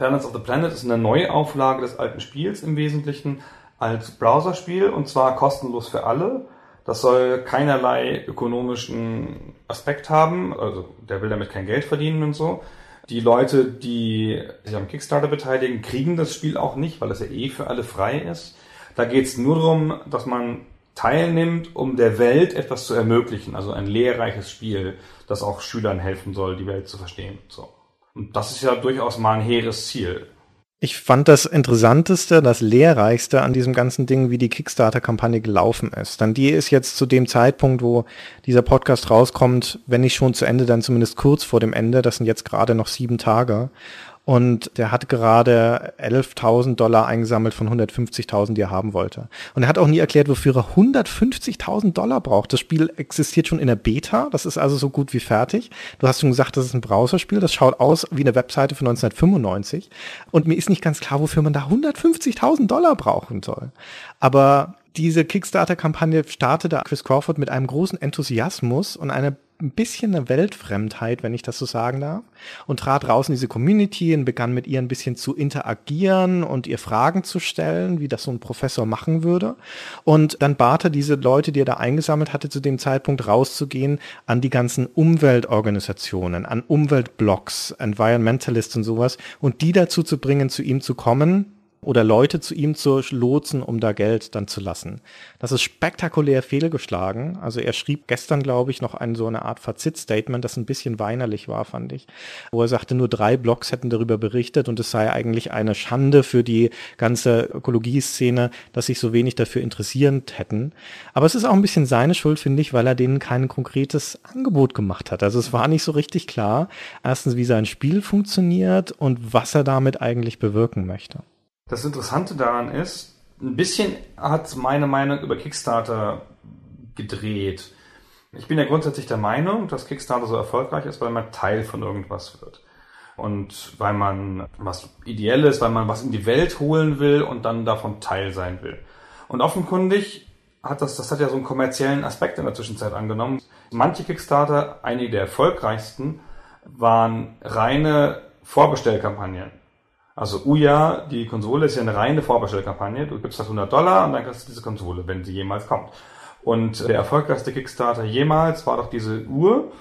Planets of the Planet ist eine Neuauflage des alten Spiels im Wesentlichen als Browserspiel und zwar kostenlos für alle. Das soll keinerlei ökonomischen Aspekt haben, also der will damit kein Geld verdienen und so. Die Leute, die sich am Kickstarter beteiligen, kriegen das Spiel auch nicht, weil es ja eh für alle frei ist. Da geht es nur darum, dass man teilnimmt, um der Welt etwas zu ermöglichen, also ein lehrreiches Spiel, das auch Schülern helfen soll, die Welt zu verstehen. So. Und das ist ja durchaus mal ein hehres Ziel. Ich fand das Interessanteste, das Lehrreichste an diesem ganzen Ding, wie die Kickstarter-Kampagne gelaufen ist. Dann die ist jetzt zu dem Zeitpunkt, wo dieser Podcast rauskommt, wenn nicht schon zu Ende, dann zumindest kurz vor dem Ende. Das sind jetzt gerade noch sieben Tage. Und der hat gerade 11.000 Dollar eingesammelt von 150.000, die er haben wollte. Und er hat auch nie erklärt, wofür er 150.000 Dollar braucht. Das Spiel existiert schon in der Beta. Das ist also so gut wie fertig. Du hast schon gesagt, das ist ein Browserspiel. Das schaut aus wie eine Webseite von 1995. Und mir ist nicht ganz klar, wofür man da 150.000 Dollar brauchen soll. Aber diese Kickstarter-Kampagne startete Chris Crawford mit einem großen Enthusiasmus und einer ein bisschen eine Weltfremdheit, wenn ich das so sagen darf, und trat raus in diese Community und begann mit ihr ein bisschen zu interagieren und ihr Fragen zu stellen, wie das so ein Professor machen würde. Und dann bat er diese Leute, die er da eingesammelt hatte, zu dem Zeitpunkt rauszugehen an die ganzen Umweltorganisationen, an Umweltblogs, Environmentalists und sowas, und die dazu zu bringen, zu ihm zu kommen, oder Leute zu ihm zu lotsen, um da Geld dann zu lassen. Das ist spektakulär fehlgeschlagen. Also er schrieb gestern, glaube ich, noch ein so eine Art Fazit-Statement, das ein bisschen weinerlich war, fand ich, wo er sagte, nur drei Blogs hätten darüber berichtet und es sei eigentlich eine Schande für die ganze Ökologieszene, dass sich so wenig dafür interessiert hätten. Aber es ist auch ein bisschen seine Schuld, finde ich, weil er denen kein konkretes Angebot gemacht hat. Also es war nicht so richtig klar, erstens, wie sein Spiel funktioniert und was er damit eigentlich bewirken möchte. Das Interessante daran ist, ein bisschen hat meine Meinung über Kickstarter gedreht. Ich bin ja grundsätzlich der Meinung, dass Kickstarter so erfolgreich ist, weil man Teil von irgendwas wird. Und weil man was Ideelles, weil man was in die Welt holen will und dann davon Teil sein will. Und offenkundig hat das, das hat ja so einen kommerziellen Aspekt in der Zwischenzeit angenommen. Manche Kickstarter, einige der erfolgreichsten, waren reine Vorbestellkampagnen. Also Uya, die Konsole ist ja eine reine Vorbestellkampagne. Du gibst das 100 Dollar und dann kriegst du diese Konsole, wenn sie jemals kommt. Und der erfolgreichste Kickstarter jemals war doch diese Uhr,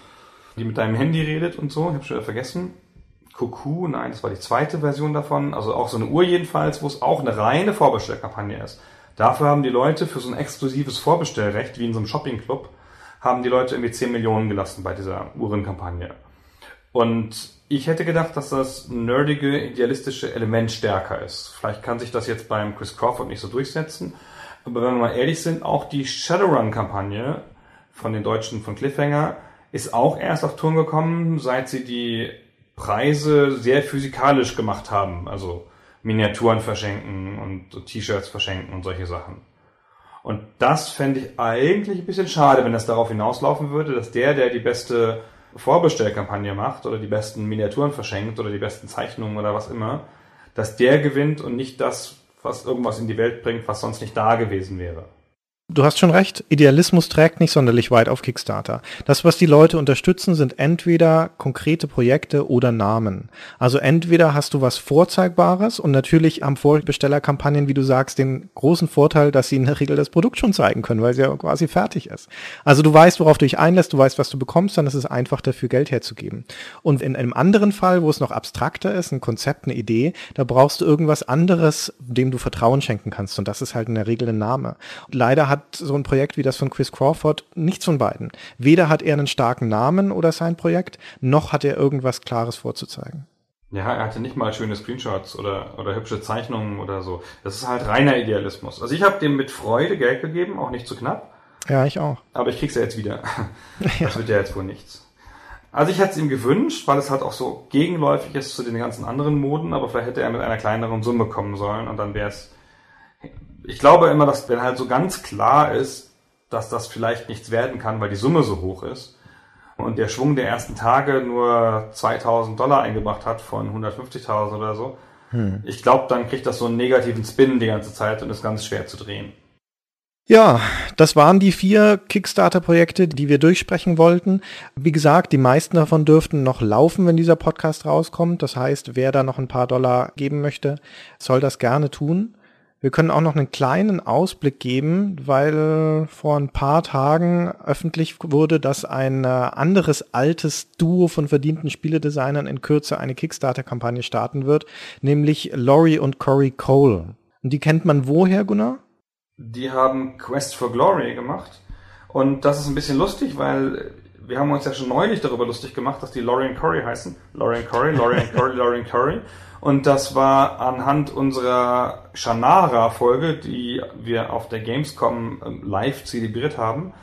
die mit deinem Handy redet und so. Ich habe schon wieder vergessen. Kuku, nein, das war die zweite Version davon. Also auch so eine Uhr jedenfalls, wo es auch eine reine Vorbestellkampagne ist. Dafür haben die Leute für so ein exklusives Vorbestellrecht, wie in so einem Shoppingclub, haben die Leute irgendwie 10 Millionen gelassen bei dieser Uhrenkampagne. Und ich hätte gedacht, dass das nerdige, idealistische Element stärker ist. Vielleicht kann sich das jetzt beim Chris Crawford nicht so durchsetzen. Aber wenn wir mal ehrlich sind, auch die Shadowrun-Kampagne von den Deutschen von Cliffhanger ist auch erst auf Touren gekommen, seit sie die Preise sehr physikalisch gemacht haben. Also Miniaturen verschenken und T-Shirts verschenken und solche Sachen. Und das fände ich eigentlich ein bisschen schade, wenn das darauf hinauslaufen würde, dass der, der die beste Vorbestellkampagne macht oder die besten Miniaturen verschenkt oder die besten Zeichnungen oder was immer, dass der gewinnt und nicht das, was irgendwas in die Welt bringt, was sonst nicht da gewesen wäre. Du hast schon recht, Idealismus trägt nicht sonderlich weit auf Kickstarter. Das, was die Leute unterstützen, sind entweder konkrete Projekte oder Namen. Also entweder hast du was Vorzeigbares und natürlich haben Vorbestellerkampagnen, wie du sagst, den großen Vorteil, dass sie in der Regel das Produkt schon zeigen können, weil sie ja quasi fertig ist. Also du weißt, worauf du dich einlässt, du weißt, was du bekommst, dann ist es einfach dafür Geld herzugeben. Und in einem anderen Fall, wo es noch abstrakter ist, ein Konzept, eine Idee, da brauchst du irgendwas anderes, dem du Vertrauen schenken kannst und das ist halt in der Regel ein Name. Leider hat hat so ein Projekt wie das von Chris Crawford nichts von beiden. Weder hat er einen starken Namen oder sein Projekt, noch hat er irgendwas Klares vorzuzeigen. Ja, er hatte nicht mal schöne Screenshots oder, oder hübsche Zeichnungen oder so. Das ist halt reiner Idealismus. Also ich habe dem mit Freude Geld gegeben, auch nicht zu knapp. Ja, ich auch. Aber ich krieg's ja jetzt wieder. Das wird ja jetzt wohl nichts. Also ich hätte es ihm gewünscht, weil es halt auch so gegenläufig ist zu den ganzen anderen Moden, aber vielleicht hätte er mit einer kleineren Summe kommen sollen und dann wäre es. Ich glaube immer, dass wenn halt so ganz klar ist, dass das vielleicht nichts werden kann, weil die Summe so hoch ist, und der Schwung der ersten Tage nur 2000 Dollar eingebracht hat von 150.000 oder so, hm. ich glaube, dann kriegt das so einen negativen Spin die ganze Zeit und ist ganz schwer zu drehen. Ja, das waren die vier Kickstarter-Projekte, die wir durchsprechen wollten. Wie gesagt, die meisten davon dürften noch laufen, wenn dieser Podcast rauskommt. Das heißt, wer da noch ein paar Dollar geben möchte, soll das gerne tun. Wir können auch noch einen kleinen Ausblick geben, weil vor ein paar Tagen öffentlich wurde, dass ein äh, anderes altes Duo von verdienten Spieledesignern in Kürze eine Kickstarter-Kampagne starten wird, nämlich Laurie und Corey Cole. Und die kennt man woher, Gunnar? Die haben Quest for Glory gemacht. Und das ist ein bisschen lustig, weil wir haben uns ja schon neulich darüber lustig gemacht, dass die Laurie und Corey heißen. Laurie und Corey, Laurie und Corey. Und das war anhand unserer Shannara-Folge, die wir auf der Gamescom ähm, live zelebriert haben.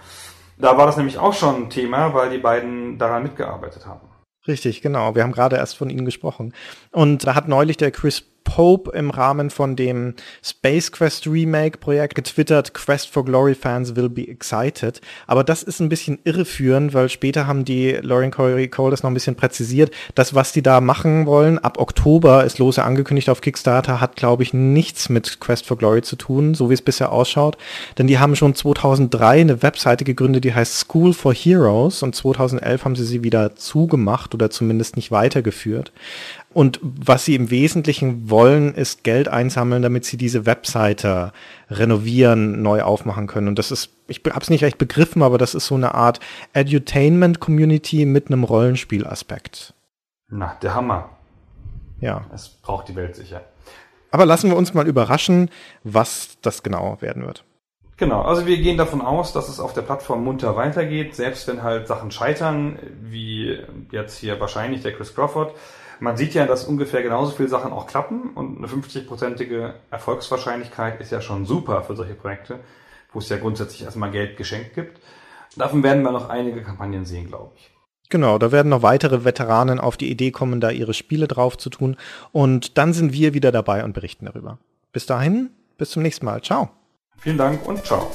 Da war das nämlich auch schon ein Thema, weil die beiden daran mitgearbeitet haben. Richtig, genau. Wir haben gerade erst von Ihnen gesprochen. Und da hat neulich der Chris Pope im Rahmen von dem Space Quest Remake Projekt getwittert, Quest for Glory Fans will be excited. Aber das ist ein bisschen irreführend, weil später haben die Lauren Corey Cole das noch ein bisschen präzisiert. Das, was die da machen wollen, ab Oktober ist lose angekündigt auf Kickstarter, hat, glaube ich, nichts mit Quest for Glory zu tun, so wie es bisher ausschaut. Denn die haben schon 2003 eine Webseite gegründet, die heißt School for Heroes und 2011 haben sie sie wieder zugemacht oder zumindest nicht weitergeführt. Und was sie im Wesentlichen wollen, ist Geld einsammeln, damit sie diese Webseite renovieren, neu aufmachen können. Und das ist, ich habe es nicht recht begriffen, aber das ist so eine Art Edutainment-Community mit einem Rollenspielaspekt. Na, der Hammer. Ja. Es braucht die Welt sicher. Aber lassen wir uns mal überraschen, was das genau werden wird. Genau, also wir gehen davon aus, dass es auf der Plattform munter weitergeht, selbst wenn halt Sachen scheitern, wie jetzt hier wahrscheinlich der Chris Crawford man sieht ja, dass ungefähr genauso viele Sachen auch klappen und eine 50-prozentige Erfolgswahrscheinlichkeit ist ja schon super für solche Projekte, wo es ja grundsätzlich erstmal Geld geschenkt gibt. Davon werden wir noch einige Kampagnen sehen, glaube ich. Genau, da werden noch weitere Veteranen auf die Idee kommen, da ihre Spiele drauf zu tun. Und dann sind wir wieder dabei und berichten darüber. Bis dahin, bis zum nächsten Mal. Ciao. Vielen Dank und ciao.